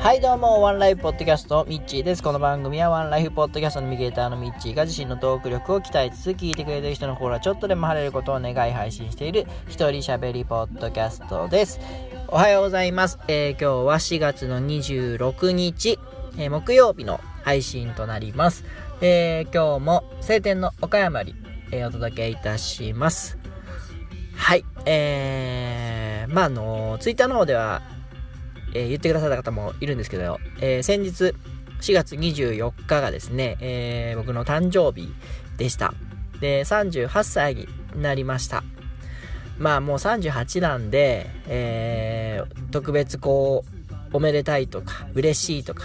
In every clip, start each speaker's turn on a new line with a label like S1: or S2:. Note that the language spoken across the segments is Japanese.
S1: はいどうもワンライフポッドキャストミッチーです。この番組はワンライフポッドキャストのミゲーターのミッチーが自身のトーク力を鍛えつつ聞いてくれてる人の心はちょっとでも晴れることを願い配信している一人喋りポッドキャストです。おはようございます、えー、今日は4月の26日、えー、木曜日の配信となります、えー、今日も晴天の岡山に、えお届けいたします。はいえー、まああのツイッターの方ではえー、言ってくださった方もいるんですけど、えー、先日4月24日がですね、えー、僕の誕生日でした。で、38歳になりました。まあもう38なんで、えー、特別こう、おめでたいとか、嬉しいとか、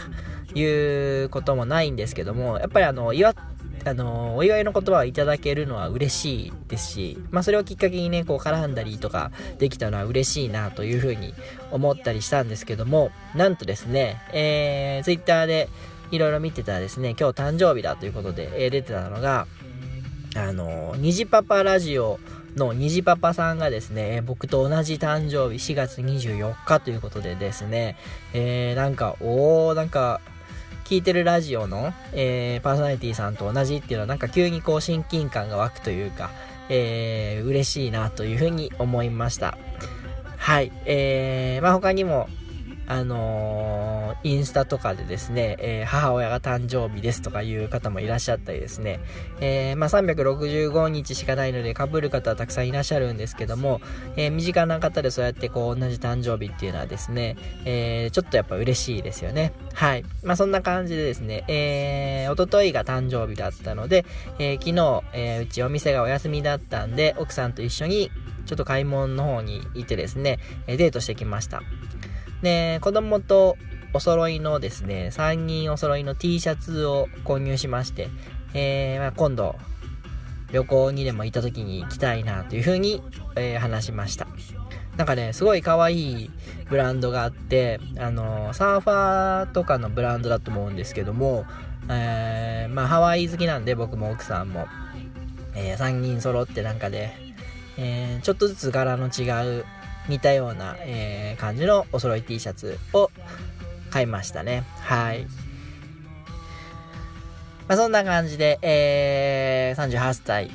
S1: いうこともないんですけども、やっぱりあの、祝っあの、お祝いの言葉をいただけるのは嬉しいですし、まあそれをきっかけにね、こう絡んだりとかできたのは嬉しいなというふうに思ったりしたんですけども、なんとですね、えー、ツイッターでいろいろ見てたらですね、今日誕生日だということで、えー、出てたのが、あの、虹パパラジオの虹パパさんがですね、僕と同じ誕生日4月24日ということでですね、えー、なんか、おー、なんか、聞いてるラジオの、えー、パーソナリティさんと同じっていうのはなんか急にこう親近感が湧くというか、えー、嬉しいなというふうに思いました。はい。えー、まあ他にも、あのー、インスタとかでですね、えー、母親が誕生日ですとかいう方もいらっしゃったりですね、えー、まあ、365日しかないので被る方はたくさんいらっしゃるんですけども、え身近な方でそうやってこう同じ誕生日っていうのはですね、えちょっとやっぱ嬉しいですよね。はい。まあ、そんな感じでですね、えー、おとといが誕生日だったので、え昨日、えうちお店がお休みだったんで、奥さんと一緒にちょっと買い物の方に行ってですね、デートしてきました。で、子供とお揃いのですね、3人お揃いの T シャツを購入しまして、えー、まあ、今度、旅行にでも行った時に行きたいなというふうに、えー、話しました。なんかね、すごい可愛いブランドがあって、あのー、サーファーとかのブランドだと思うんですけども、えー、まあ、ハワイ好きなんで僕も奥さんも、えー、3人揃ってなんかで、え、ちょっとずつ柄の違う似たような、え、感じのお揃い T シャツを買いましたね。はい。まあ、そんな感じで、えー、38歳、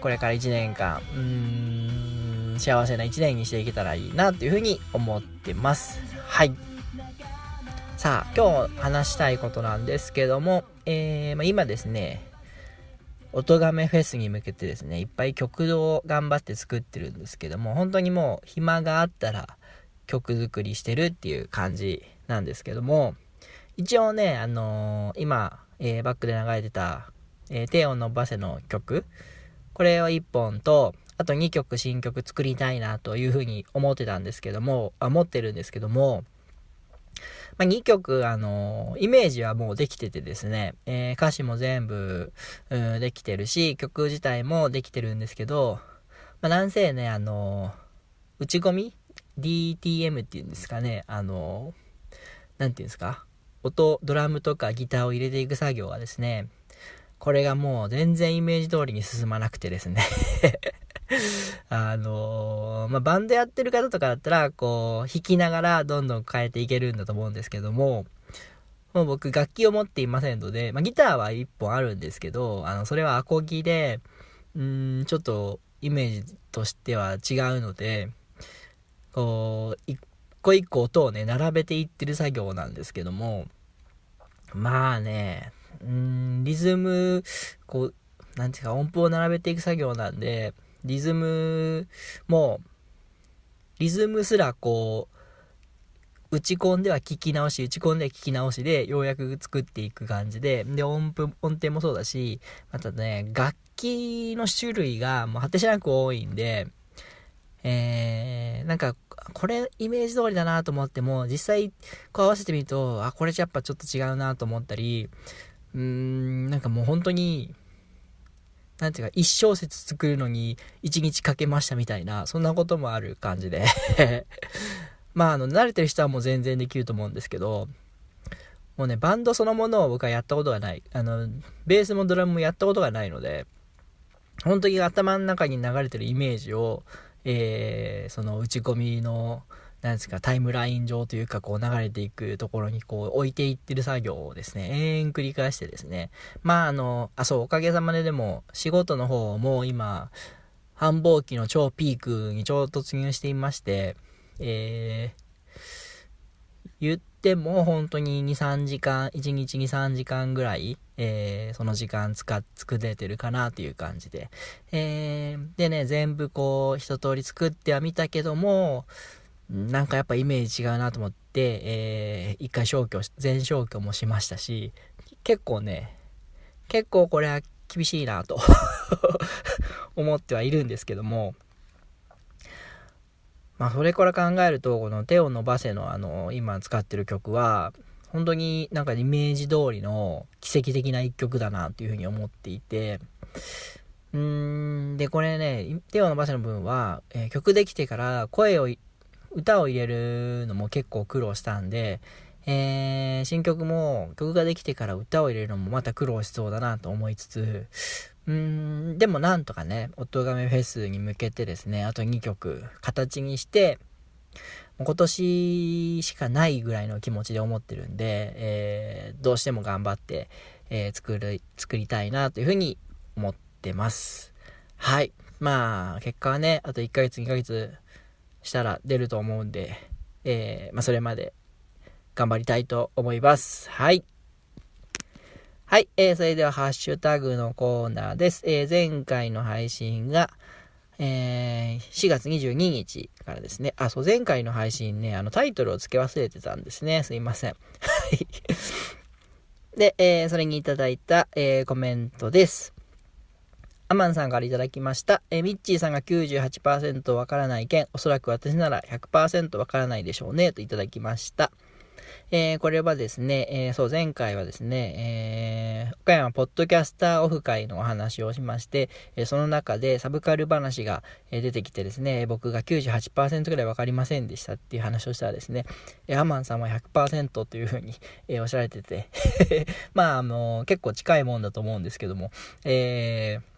S1: これから1年間、うーん、幸せな1年にしていけたらいいなというふうに思ってます。はい。さあ、今日話したいことなんですけども、えー、まあ、今ですね、音亀フェスに向けてですね、いっぱい曲を頑張って作ってるんですけども、本当にもう暇があったら曲作りしてるっていう感じなんですけども、一応ね、あのー、今、えー、バックで流れてた、えー、低音のバセの曲、これを1本と、あと2曲新曲作りたいなというふうに思ってたんですけども、あ、持ってるんですけども、まあ、2曲、あのー、イメージはもうできててですね、えー、歌詞も全部、うん、できてるし、曲自体もできてるんですけど、まあ、なんせね、あのー、打ち込み ?DTM っていうんですかね、あのなんていうんですか？音、ドラムとかギターを入れていく作業はですね、これがもう全然イメージ通りに進まなくてですね。あのー、まあ、バンドやってる方とかだったら、こう、弾きながらどんどん変えていけるんだと思うんですけども、もう僕楽器を持っていませんので、まあ、ギターは1本あるんですけど、あの、それはアコギで、うん、ちょっとイメージとしては違うので、こう、一個一個音をね、並べていってる作業なんですけども、まあね、うん、リズム、こう、なんていうか音符を並べていく作業なんで、リズムも、リズムすらこう、打ち込んでは聞き直し、打ち込んでは聞き直しで、ようやく作っていく感じで、で、音符、音程もそうだし、またね、楽器の種類がもう果てしなく多いんで、えー、なんか、これイメージ通りだなと思っても、実際こう合わせてみると、あ、これやっぱちょっと違うなと思ったり、うーん、なんかもう本当に、なんていうか、一小節作るのに一日かけましたみたいな、そんなこともある感じで まあ、あの、慣れてる人はもう全然できると思うんですけど、もうね、バンドそのものを僕はやったことがない。あの、ベースもドラムもやったことがないので、本当に頭の中に流れてるイメージを、えー、その打ち込みの何ですか、タイムライン上というか、こう流れていくところにこう置いていってる作業をですね、延々繰り返してですね、まああの、あ、そう、おかげさまででも、仕事の方も今、繁忙期の超ピークにちょうど突入していまして、えー、言っても本当に2、3時間、1日2、3時間ぐらい、えー、その時間使っ、作れてるかなという感じで。えー、でね、全部こう、一通り作ってはみたけども、なんかやっぱイメージ違うなと思って、えー、一回消去、全消去もしましたし、結構ね、結構これは厳しいなと 思ってはいるんですけども、まあ、それから考えると、この手を伸ばせのあの、今使ってる曲は、本当になんかイメージ通りの奇跡的な一曲だなというふうに思っていて、うーん、で、これね、手を伸ばせの部分は、えー、曲できてから声を、歌を入れるのも結構苦労したんで、えー、新曲も曲ができてから歌を入れるのもまた苦労しそうだなと思いつつ、うーん、でもなんとかね、おとがめフェスに向けてですね、あと2曲形にして、今年しかないぐらいの気持ちで思ってるんで、えー、どうしても頑張って、えー、作る、作りたいなというふうに思ってます。はい。まあ、結果はね、あと1ヶ月、2ヶ月したら出ると思うんで、えー、まあ、それまで頑張りたいと思います。はい。はい、えー、それではハッシュタグのコーナーです。えー、前回の配信が、えー、4月22日からですね。あ、そう、前回の配信ね、あの、タイトルを付け忘れてたんですね。すいません。はい。で、えー、それにいただいた、えー、コメントです。アマンさんからいただきました。えー、ミッチーさんが98%わからない件、おそらく私なら100%わからないでしょうね、といただきました。えー、これはですね、えー、そう、前回はですね、えー、岡山ポッドキャスターオフ会のお話をしまして、え、その中でサブカル話が、出てきてですね、僕が98%ぐらいわかりませんでしたっていう話をしたらですね、えー、アマンさんは100%というふうに、え、おっしゃられてて まあ、あの、結構近いもんだと思うんですけども、えー、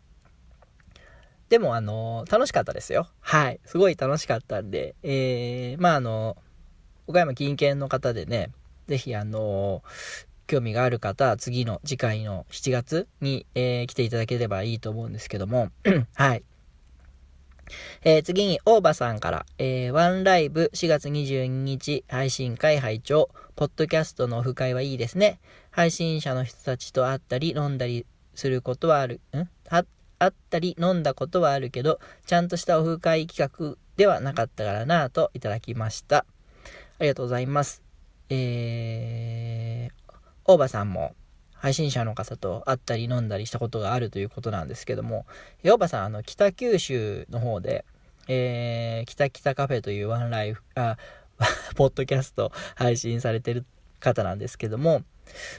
S1: でも、あの楽しかったですよ。はい。すごい楽しかったんで、えー、まあ、あの岡山近県の方でね、ぜひあの興味がある方、次の次回の7月に、えー、来ていただければいいと思うんですけども、はい。えー、次に、大場さんから、えー、ワンライブ4月22日配信会拝聴ポッドキャストのオフ会はいいですね。配信者の人たちと会ったり飲んだりすることはある、ん？あ会ったり飲んだことはあるけど、ちゃんとしたオフ会企画ではなかったからなぁといただきました。ありがとうございます。えー、大場さんも配信者の方と会ったり飲んだりしたことがあるということなんですけども、大場さん、あの、北九州の方で、えー、北北カフェというワンライフ、あ、ポッドキャスト配信されてる方なんですけども、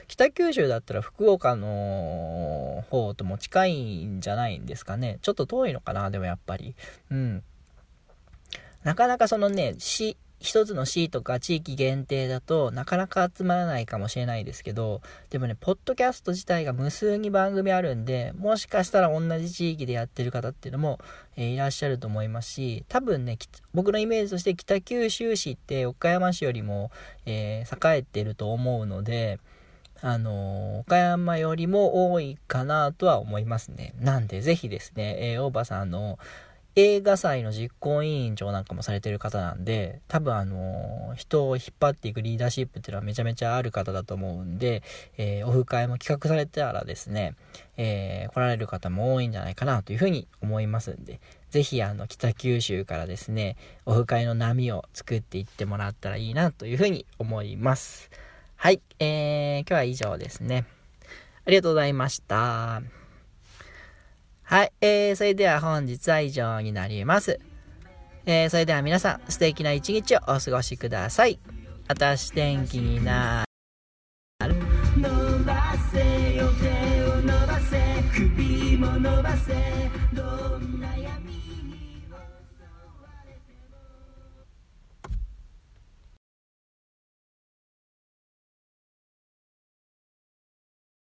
S1: 北九州だったら福岡の方とも近いんじゃないんですかね。ちょっと遠いのかな、でもやっぱり。うん。なかなかそのね、市、一つの市とか地域限定だとなかなか集まらないかもしれないですけど、でもね、ポッドキャスト自体が無数に番組あるんで、もしかしたら同じ地域でやってる方っていうのも、えー、いらっしゃると思いますし、多分ね、僕のイメージとして北九州市って岡山市よりも、えー、栄えてると思うので、あのー、岡山よりも多いかなとは思いますね。なんで、ぜひですね、えー、大場さんの、映画祭の実行委員長なんかもされてる方なんで、多分あの、人を引っ張っていくリーダーシップっていうのはめちゃめちゃある方だと思うんで、えー、オフ会も企画されたらですね、えー、来られる方も多いんじゃないかなというふうに思いますんで、ぜひあの、北九州からですね、オフ会の波を作っていってもらったらいいなというふうに思います。はい、えー、今日は以上ですね。ありがとうございました。はい、えー、それでは本日は以上になります。えー、それでは皆さん、素敵な一日をお過ごしください。あたし天気になる？伸ばせよ手を伸ばせ首も伸ばせどん